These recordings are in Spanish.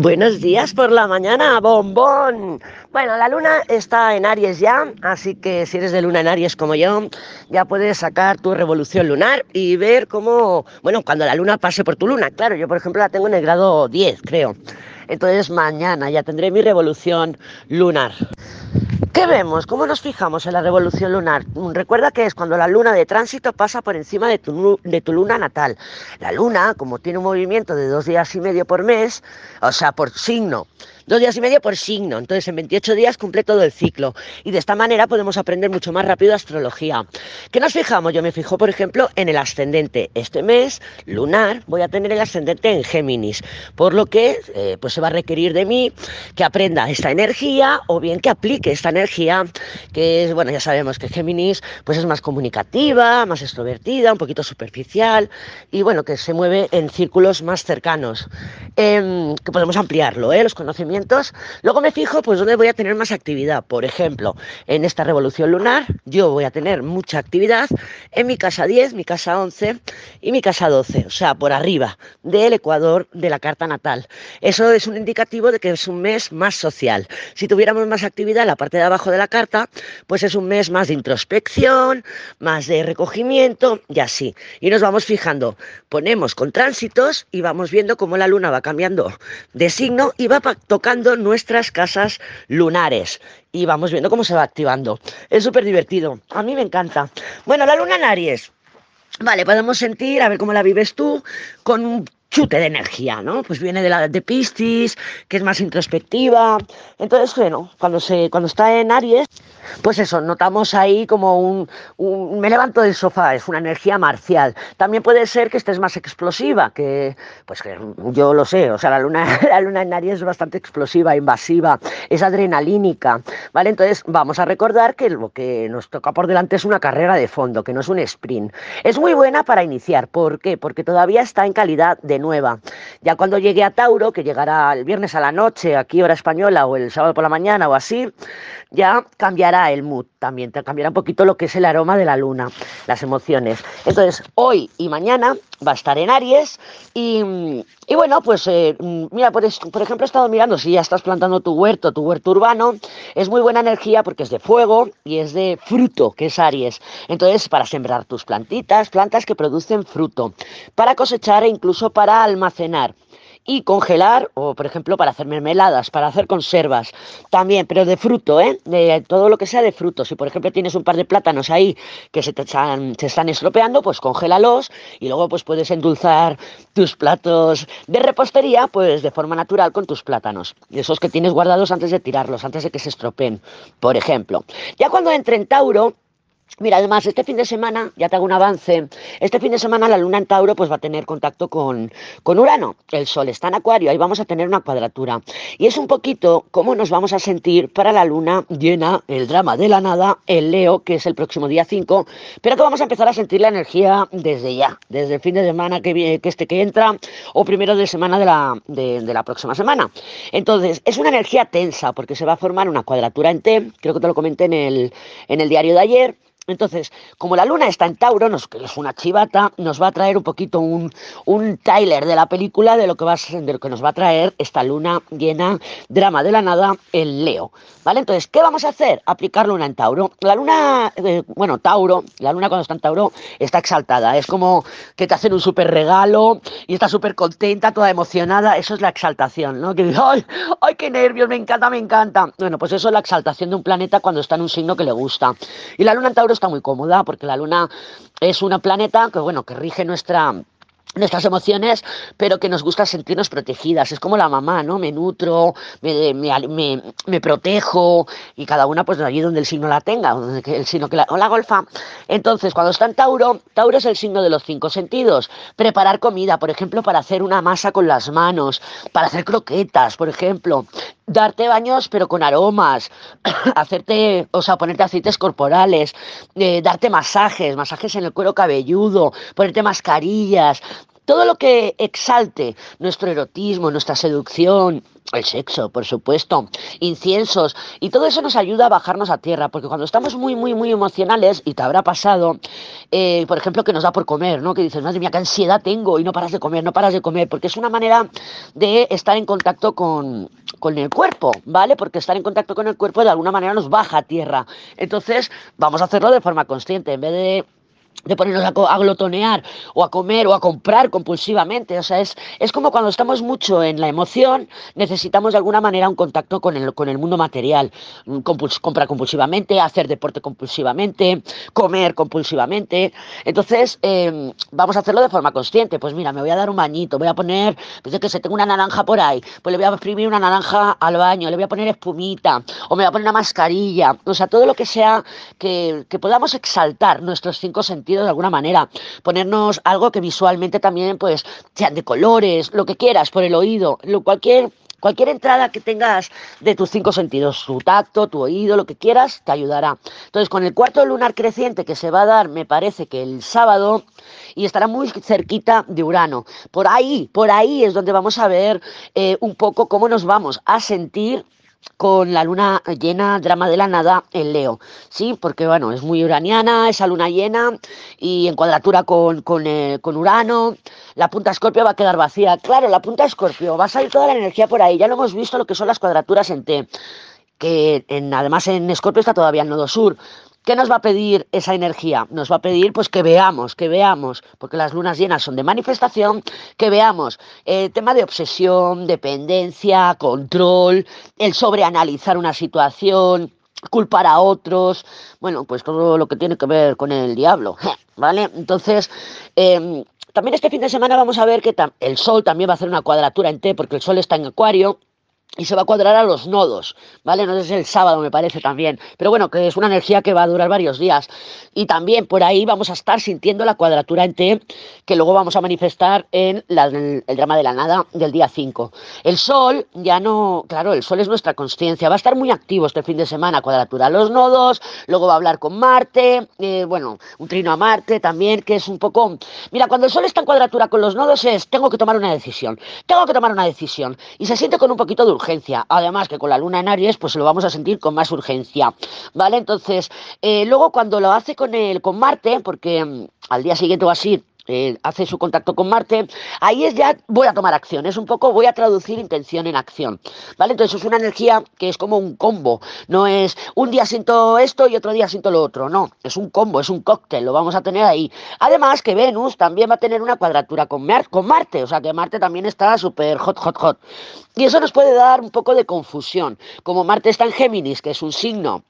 Buenos días por la mañana, bombón. Bueno, la luna está en Aries ya, así que si eres de luna en Aries como yo, ya puedes sacar tu revolución lunar y ver cómo, bueno, cuando la luna pase por tu luna. Claro, yo por ejemplo la tengo en el grado 10, creo. Entonces mañana ya tendré mi revolución lunar. ¿Qué vemos? ¿Cómo nos fijamos en la revolución lunar? Recuerda que es cuando la luna de tránsito pasa por encima de tu, de tu, luna natal. La luna, como tiene un movimiento de dos días y medio por mes, o sea, por signo, dos días y medio por signo. Entonces, en 28 días cumple todo el ciclo. Y de esta manera podemos aprender mucho más rápido astrología. ¿Qué nos fijamos? Yo me fijo, por ejemplo, en el ascendente. Este mes, lunar, voy a tener el ascendente en Géminis. Por lo que, eh, pues se va a requerir de mí que aprenda esta energía o bien que aplique esta energía, que es, bueno, ya sabemos que Géminis, pues es más comunicativa, más extrovertida, un poquito superficial y, bueno, que se mueve en círculos más cercanos. Em, que podemos ampliarlo, ¿eh? Los conocimientos Luego me fijo, pues, dónde voy a tener más actividad. Por ejemplo, en esta revolución lunar, yo voy a tener mucha actividad en mi casa 10, mi casa 11 y mi casa 12, o sea, por arriba del ecuador de la carta natal. Eso es un indicativo de que es un mes más social. Si tuviéramos más actividad en la parte de abajo de la carta, pues es un mes más de introspección, más de recogimiento y así. Y nos vamos fijando, ponemos con tránsitos y vamos viendo cómo la luna va cambiando de signo y va tocando nuestras casas lunares y vamos viendo cómo se va activando. Es súper divertido. A mí me encanta. Bueno, la luna en Aries. Vale, podemos sentir, a ver cómo la vives tú, con chute de energía, ¿no? Pues viene de la de Piscis, que es más introspectiva. Entonces, bueno, cuando se cuando está en Aries, pues eso, notamos ahí como un, me levanto del sofá, es una energía marcial. También puede ser que estés más explosiva, que pues que yo lo sé, o sea, la luna la luna en Aries es bastante explosiva, invasiva, es adrenalínica, ¿vale? Entonces, vamos a recordar que lo que nos toca por delante es una carrera de fondo, que no es un sprint. Es muy buena para iniciar, ¿por qué? Porque todavía está en calidad de nueva. Ya cuando llegue a Tauro, que llegará el viernes a la noche, aquí hora española, o el sábado por la mañana, o así, ya cambiará el mood también, te cambiará un poquito lo que es el aroma de la luna, las emociones. Entonces, hoy y mañana va a estar en Aries y, bueno, pues eh, mira, por, por, ejemplo, he estado mirando si ya estás plantando tu huerto, tu huerto urbano, es muy buena energía porque es de fuego y es de fruto, que es Aries. Entonces, para sembrar tus plantitas, plantas que producen fruto, para cosechar e incluso para almacenar y congelar, o por ejemplo para hacer mermeladas, para hacer conservas, también, pero de fruto, ¿eh? de todo lo que sea de fruto. Si por ejemplo tienes un par de plátanos ahí que se te están, estropeando, pues congélalos y luego pues puedes endulzar tus platos de repostería pues de forma natural con tus plátanos. Esos que tienes guardados antes de tirarlos, antes de que se estropeen, por ejemplo. Ya cuando entre en Tauro, Mira, además, este fin de semana, ya te hago un avance, este fin de semana la luna en Tauro pues va a tener contacto con, con Urano, el Sol está en Acuario, ahí vamos a tener una cuadratura. Y es un poquito cómo nos vamos a sentir para la luna llena, el drama de la nada, el Leo, que es el próximo día 5, pero que vamos a empezar a sentir la energía desde ya, desde el fin de semana que, que este que entra, o primero de semana de la, de, de la próxima semana. Entonces, es una energía tensa, porque se va a formar una cuadratura en T, creo que te lo comenté en el, en el diario de ayer, entonces, como la luna está en Tauro, que es una chivata, nos va a traer un poquito un, un Tyler de la película de lo, que va de lo que nos va a traer esta luna llena, drama de la nada, el Leo. ¿Vale? Entonces, ¿qué vamos a hacer? Aplicar luna en Tauro. La luna, eh, bueno, Tauro, la luna cuando está en Tauro está exaltada. Es como que te hacen un súper regalo y está súper contenta, toda emocionada. Eso es la exaltación, ¿no? Que dices, ¡ay, ay, qué nervios! Me encanta, me encanta. Bueno, pues eso es la exaltación de un planeta cuando está en un signo que le gusta. Y la luna en Tauro está muy cómoda porque la Luna es una planeta que, bueno, que rige nuestra nuestras emociones, pero que nos gusta sentirnos protegidas. Es como la mamá, ¿no? Me nutro, me, me, protejo y cada una pues allí donde el signo la tenga, el signo que la golfa. Entonces, cuando está en Tauro, Tauro es el signo de los cinco sentidos. Preparar comida, por ejemplo, para hacer una masa con las manos, para hacer croquetas, por ejemplo. Darte baños pero con aromas, hacerte, o sea, ponerte aceites corporales, eh, darte masajes, masajes en el cuero cabelludo, ponerte mascarillas, todo lo que exalte nuestro erotismo, nuestra seducción, el sexo, por supuesto, inciensos, y todo eso nos ayuda a bajarnos a tierra, porque cuando estamos muy, muy, muy emocionales, y te habrá pasado, eh, por ejemplo, que nos da por comer, ¿no? Que dices, madre mía, qué ansiedad tengo, y no paras de comer, no paras de comer, porque es una manera de estar en contacto con, con el cuerpo, ¿vale? Porque estar en contacto con el cuerpo de alguna manera nos baja a tierra. Entonces, vamos a hacerlo de forma consciente, en vez de de ponernos a, glotonear o a comer o a comprar compulsivamente. O sea, es, es como cuando estamos mucho en la emoción, necesitamos de alguna manera un contacto con el, con el mundo material. Mm, comprar compulsivamente, hacer deporte compulsivamente, comer compulsivamente. Entonces, em, vamos a hacerlo de forma consciente. Pues mira, me voy a dar un bañito, voy a poner, pues que se tengo una naranja por ahí, pues le voy a exprimir una naranja al baño, le voy a poner espumita, o me voy a poner una mascarilla. O sea, todo lo que sea que, que podamos exaltar nuestros cinco sentidos de alguna manera, ponernos algo que visualmente también pues sean de colores, lo que quieras, por el oído, lo, cualquier Cualquier entrada que tengas de tus cinco sentidos, tu tacto, tu oído, lo que quieras, te ayudará. Entonces, con el cuarto lunar creciente que se va a dar, me parece que el sábado, y estará muy cerquita de Urano. Por ahí, por ahí es donde vamos a ver eh, un poco cómo nos vamos a sentir con la luna llena, drama de la nada, en Leo, ¿sí? Porque, bueno, es muy uraniana esa luna llena y en cuadratura con, con, eh, con Urano, la punta Escorpio va a quedar vacía. Claro, la punta Escorpio, va a salir toda la energía por ahí, ya lo hemos visto lo que son las cuadraturas en T, que en, además en Escorpio está todavía el nodo sur, ¿Qué nos va a pedir esa energía? Nos va a pedir pues que veamos, que veamos, porque las lunas llenas son de manifestación, que veamos el tema de obsesión, dependencia, control, el sobreanalizar una situación, culpar a otros, bueno, pues todo lo que tiene que ver con el diablo, ¿vale? Entonces, em, también este fin de semana vamos a ver que el Sol también va a hacer una cuadratura en T, porque el Sol está en Acuario, y se va a cuadrar a los nodos, ¿vale? No es el sábado, me parece también. Pero bueno, que es una energía que va a durar varios días. Y también por ahí vamos a estar sintiendo la cuadratura en T, que luego vamos a manifestar en el, drama de la nada del día 5. El Sol ya no, claro, el Sol es nuestra consciencia, va a estar muy activo este fin de semana, cuadratura a los nodos, luego va a hablar con Marte, eh, bueno, un trino a Marte también, que es un poco... Mira, cuando el Sol está en cuadratura con los nodos es, tengo que tomar una decisión, tengo que tomar una decisión. Y se siente con un poquito de urgencia Además que con la luna en Aries, pues lo vamos a sentir con más urgencia. ¿Vale? Entonces, eh, luego cuando lo hace con el, con Marte, porque mm, al día siguiente o así eh, hace su contacto con Marte, ahí es ya voy a tomar acción, es un poco voy a traducir intención en acción, ¿vale? Entonces es una energía que es como un combo, no es un día siento esto y otro día siento lo otro, no, es un combo, es un cóctel, lo vamos a tener ahí. Además que Venus también va a tener una cuadratura con, con Marte, o sea que Marte también está súper hot, hot, hot. Y eso nos puede dar un poco de confusión, como Marte está en Géminis, que es un signo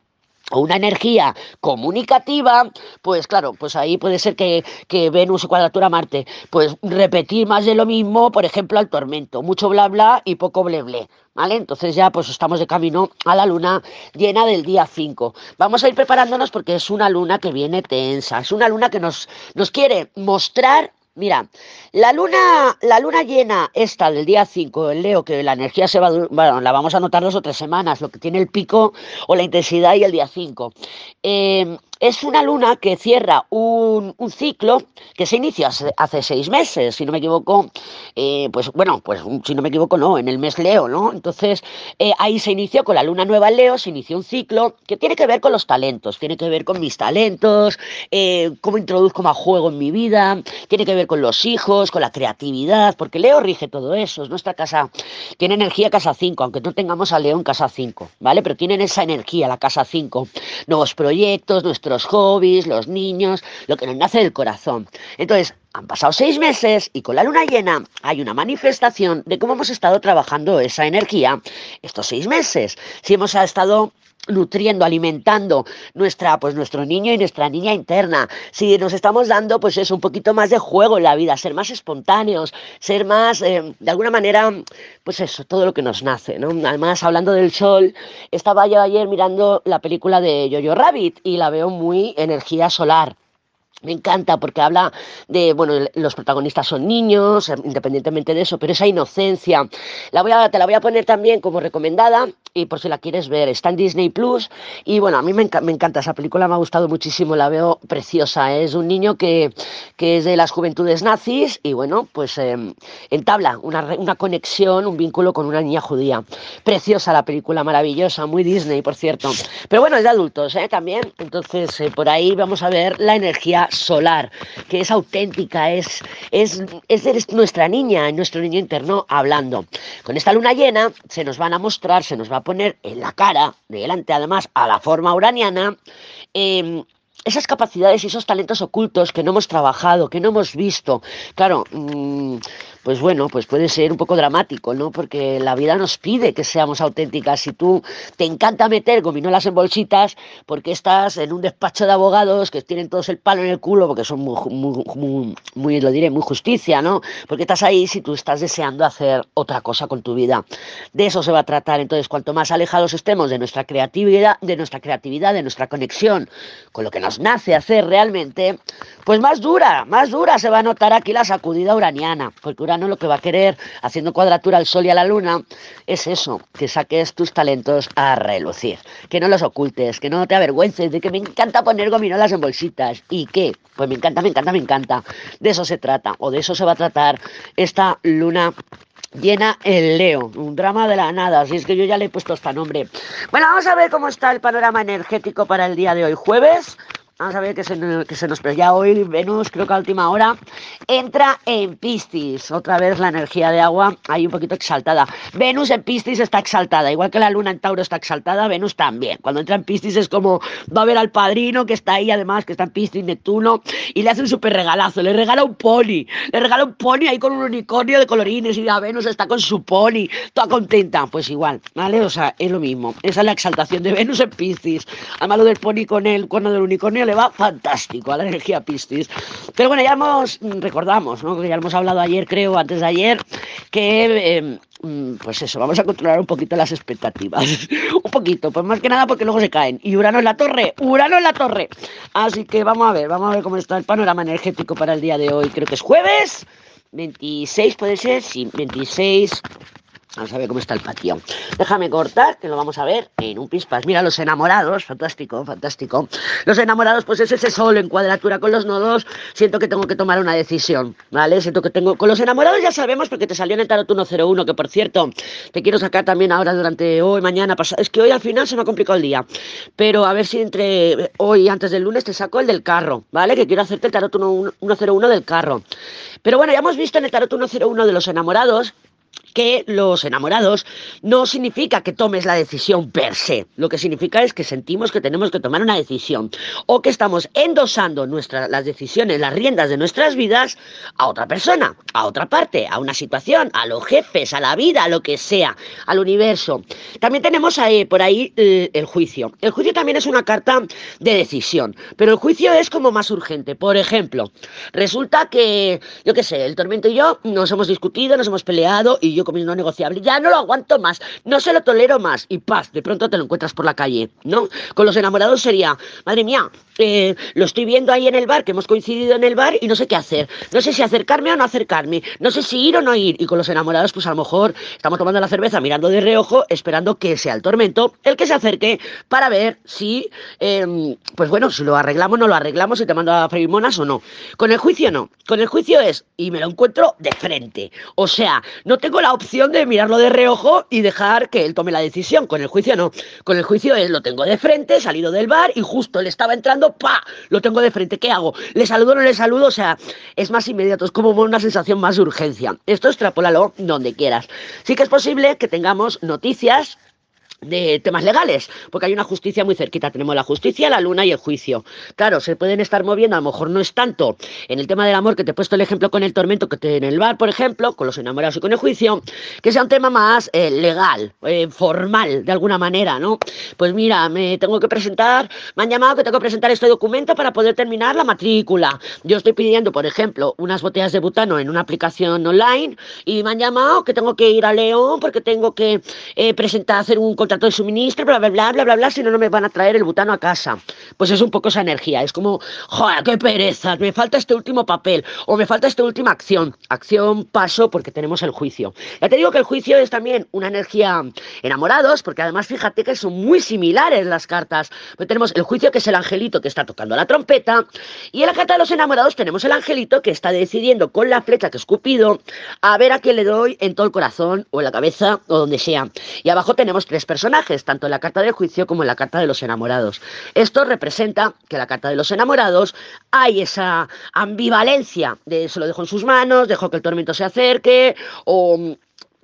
o una energía comunicativa, pues claro, pues ahí puede ser que, que Venus cuadratura Marte, pues repetir más de lo mismo, por ejemplo, al tormento, mucho bla bla y poco ble ble, ¿vale? Entonces ya pues estamos de camino a la luna llena del día 5. Vamos a ir preparándonos porque es una luna que viene tensa, es una luna que nos, nos quiere mostrar Mira, la luna, la luna llena esta del día 5, el Leo, que la energía se va, bueno, la vamos a notar dos o tres semanas, lo que tiene el pico o la intensidad y el día 5. Eh, es una luna que cierra un, ciclo que se inició hace, seis meses, si no me equivoco, eh, pues bueno, pues si no me equivoco, no, en el mes Leo, ¿no? Entonces, eh, ahí se inició con la luna nueva Leo, se inició un ciclo que tiene que ver con los talentos, tiene que ver con mis talentos, eh, cómo introduzco más juego en mi vida, tiene que ver con los hijos, con la creatividad, porque Leo rige todo eso, es nuestra casa, tiene energía casa 5, aunque no tengamos a Leo en casa 5, ¿vale? Pero tienen esa energía, la casa 5, nuevos proyectos, nuestro los hobbies, los niños, lo que nos nace del corazón. Entonces, han pasado seis meses y con la luna llena hay una manifestación de cómo hemos estado trabajando esa energía estos seis meses. Si hemos estado nutriendo, alimentando nuestra, pues nuestro niño y nuestra niña interna. Si nos estamos dando, pues es un poquito más de juego en la vida, ser más espontáneos, ser más, eh, de alguna manera, pues eso, todo lo que nos nace, ¿no? Además, hablando del sol, estaba yo ayer mirando la película de Jojo Rabbit y la veo muy energía solar. Me encanta porque habla de, bueno, los protagonistas son niños, independientemente de eso, pero esa inocencia. La voy a, te la voy a poner también como recomendada y por si la quieres ver, está en Disney Plus. Y bueno, a mí me, encanta esa película, me ha gustado muchísimo, la veo preciosa. Es un niño que, que es de las juventudes nazis y bueno, pues em, entabla una, una conexión, un vínculo con una niña judía. Preciosa la película, maravillosa, muy Disney, por cierto. Pero bueno, es de adultos ¿eh? también, entonces eh, por ahí vamos a ver la energía solar, que es auténtica, es, es, es, nuestra niña, nuestro niño interno hablando. Con esta luna llena se nos van a mostrar, se nos va a poner en la cara, delante además a la forma uraniana, em, esas capacidades y esos talentos ocultos que no hemos trabajado, que no hemos visto. Claro, mm, pues bueno, pues puede ser un poco dramático, ¿no? Porque la vida nos pide que seamos auténticas. Si tú te encanta meter gominolas en bolsitas, porque estás en un despacho de abogados que tienen todos el palo en el culo, porque son muy, muy, muy, lo diré, muy justicia, ¿no? Porque estás ahí si tú estás deseando hacer otra cosa con tu vida. De eso se va a tratar. Entonces, cuanto más alejados estemos de nuestra creatividad, de nuestra creatividad, de nuestra conexión con lo que nos nace hacer realmente, pues más dura, más dura se va a notar aquí la sacudida uraniana, porque Urano lo que va a querer, haciendo cuadratura al Sol y a la Luna, es eso, que saques tus talentos a relucir, que no los ocultes, que no te avergüences de que me encanta poner gominolas en bolsitas. ¿Y qué? Pues me encanta, me encanta, me encanta. De eso se trata, o de eso se va a tratar esta luna llena el Leo, un drama de la nada, así es que yo ya le he puesto este nombre. Bueno, vamos a ver cómo está el panorama energético para el día de hoy, jueves Vamos a ver que se, que se nos... Pero ya hoy Venus, creo que a última hora, entra en Piscis. Otra vez la energía de agua ahí un poquito exaltada. Venus en Piscis está exaltada. Igual que la luna en Tauro está exaltada, Venus también. Cuando entra en Piscis es como va a ver al padrino que está ahí además, que está en Piscis, Neptuno, y le hace un súper regalazo. Le regala un pony. Le regala un pony ahí con un unicornio de colorines y la Venus está con su pony, toda contenta. Pues igual, ¿vale? O sea, es lo mismo. Esa es la exaltación de Venus en Piscis. Además lo del pony con el cuerno del unicornio le va fantástico a la energía Piscis. Pero bueno, ya hemos, recordamos, ¿no? que ya hemos hablado ayer, creo, antes de ayer, que... Em, mm, pues eso, vamos a controlar un poquito las expectativas. un poquito, pues más que nada porque luego se caen. Y Urano en la torre, Urano en la torre. Así que vamos a ver, vamos a ver cómo está el panorama energético para el día de hoy. Creo que es jueves, 26 puede ser, sí, 26 Vamos a ver cómo está el patio. Déjame cortar, que lo vamos a ver en un pispas. Mira, los enamorados, fantástico, fantástico. Los enamorados, pues es ese sol en cuadratura con los nodos. Siento que tengo que tomar una decisión, ¿vale? Siento que tengo. Con los enamorados ya sabemos, porque te salió en el tarot 101, que por cierto, te quiero sacar también ahora durante hoy, mañana. Es que hoy al final se me ha complicado el día. Pero a ver si entre hoy y antes del lunes te saco el del carro, ¿vale? Que quiero hacerte el tarot 101 del carro. Pero bueno, ya hemos visto en el tarot 101 de los enamorados que los enamorados no significa que tomes la decisión per se, lo que significa es que sentimos que tenemos que tomar una decisión o que estamos endosando nuestras las decisiones, las riendas de nuestras vidas a otra persona, a otra parte, a una situación, a los jefes, a la vida, a lo que sea, al universo. También tenemos ahí, por ahí el, el juicio. El juicio también es una carta de decisión, pero el juicio es como más urgente. Por ejemplo, resulta que, yo qué sé, el tormento y yo nos hemos discutido, nos hemos peleado y yo con mi no negociable, ya no lo aguanto más, no se lo tolero más, y paz, de pronto te lo encuentras por la calle, ¿no? Con los enamorados sería, madre mía, eh, lo estoy viendo ahí en el bar, que hemos coincidido en el bar y no sé qué hacer, no sé si acercarme o no acercarme, no sé si ir o no ir, y con los enamorados, pues a lo mejor estamos tomando la cerveza, mirando de reojo, esperando que sea el tormento el que se acerque para ver si, em, pues bueno, si lo arreglamos o no lo arreglamos, si te mando a freír monas o no. Con el juicio no, con el juicio es, y me lo encuentro de frente, o sea, no tengo la opción de mirarlo de reojo y dejar que él tome la decisión. Con el juicio no. Con el juicio es lo tengo de frente, salido del bar y justo él estaba entrando, ¡pa! Lo tengo de frente. ¿Qué hago? ¿Le saludo o no le saludo? O sea, es más inmediato, es como una sensación más de urgencia. Esto extrapólalo donde quieras. Sí que es posible que tengamos noticias de temas legales, porque hay una justicia muy cerquita. Tenemos la justicia, la luna y el juicio. Claro, se pueden estar moviendo, a lo mejor no es tanto en el tema del amor, que te he puesto el ejemplo con el tormento que te en el bar, por ejemplo, con los enamorados y con el juicio, que sea un tema más eh, legal, eh, formal, de alguna manera, ¿no? Pues mira, me tengo que presentar, me han llamado que tengo que presentar este documento para poder terminar la matrícula. Yo estoy pidiendo, por ejemplo, unas botellas de butano en una aplicación online y me han llamado que tengo que ir a León porque tengo que eh, presentar, hacer un contrato de suministro, bla, bla, bla, bla, bla, bla, si no, no me van a traer el butano a casa. Pues es un poco esa energía, es como, joder, qué pereza, me falta este último papel o me falta esta última acción. Acción, paso, porque tenemos el juicio. Ya te digo que el juicio es también una energía enamorados, porque además fíjate que son muy similares las cartas. Pues tenemos el juicio que es el angelito que está tocando la trompeta y en la carta de los enamorados tenemos el angelito que está decidiendo con la flecha que es Cupido a ver a quién le doy en todo el corazón o en la cabeza o donde sea. Y abajo tenemos tres personajes, tanto en la carta del juicio como en la carta de los enamorados. Esto representa que en la carta de los enamorados hay esa ambivalencia de se lo dejo en sus manos, dejo que el tormento se acerque o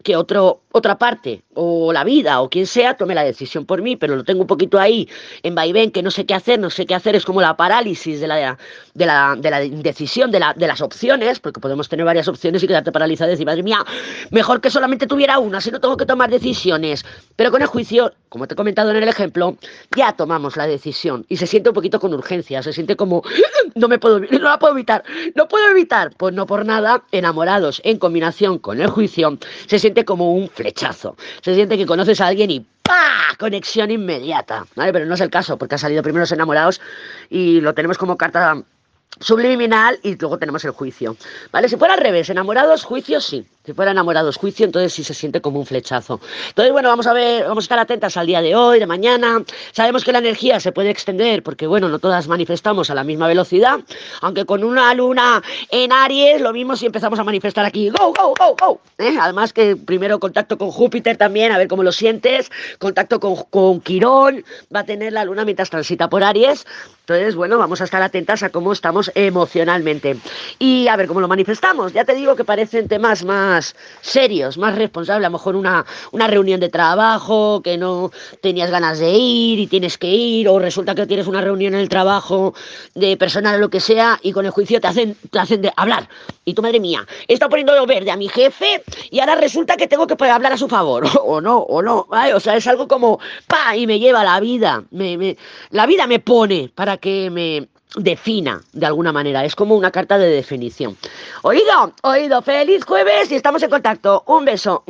que otro, otra parte, o la vida, o quien sea, tome la decisión por mí, pero lo tengo un poquito ahí, en vaivén, que no sé qué hacer, no sé qué hacer, es como la parálisis de la, de la, de la indecisión, de, la, de las opciones, porque podemos tener varias opciones y quedarte paralizada y decir, madre mía, mejor que solamente tuviera una, si no tengo que tomar decisiones. Pero con el juicio, como te he comentado en el ejemplo, ya tomamos la decisión y se siente un poquito con urgencia, se siente como, no me puedo, no la puedo evitar, no puedo evitar, pues no por nada, enamorados en combinación con el juicio, se siente como un flechazo. Se siente que conoces a alguien y ¡pa! Conexión inmediata. ¿vale? Pero no es el caso, porque ha salido primero los enamorados y lo tenemos como carta subliminal y luego tenemos el juicio. ¿Vale? Si fuera al revés, enamorados, juicio, sí. Si fuera enamorados, juicio, entonces sí se siente como un flechazo. Entonces, bueno, vamos a ver, vamos a estar atentas al día de hoy, de mañana. Sabemos que la energía se puede extender porque, bueno, no todas manifestamos a la misma velocidad, aunque con una luna en Aries, lo mismo si empezamos a manifestar aquí, go, go, go, go. ¿eh? Además que primero contacto con Júpiter también, a ver cómo lo sientes, contacto con, con Quirón, va a tener la luna mientras transita por Aries. Entonces, bueno, vamos a estar atentas a cómo estamos emocionalmente. Y a ver cómo lo manifestamos. Ya te digo que parecen temas más serios, más responsables, a lo mejor una, una reunión de trabajo que no tenías ganas de ir y tienes que ir, o resulta que tienes una reunión en el trabajo de personal o lo que sea, y con el juicio te hacen, te hacen de hablar. Y tu madre mía, he estado poniendo verde a mi jefe y ahora resulta que tengo que hablar a su favor, o no, o no, o sea, es algo como, pa, y me lleva la vida, me, la vida me pone para que me, defina de alguna manera. Es como una carta de definición. Oído, oído, feliz jueves y estamos en contacto. Un beso.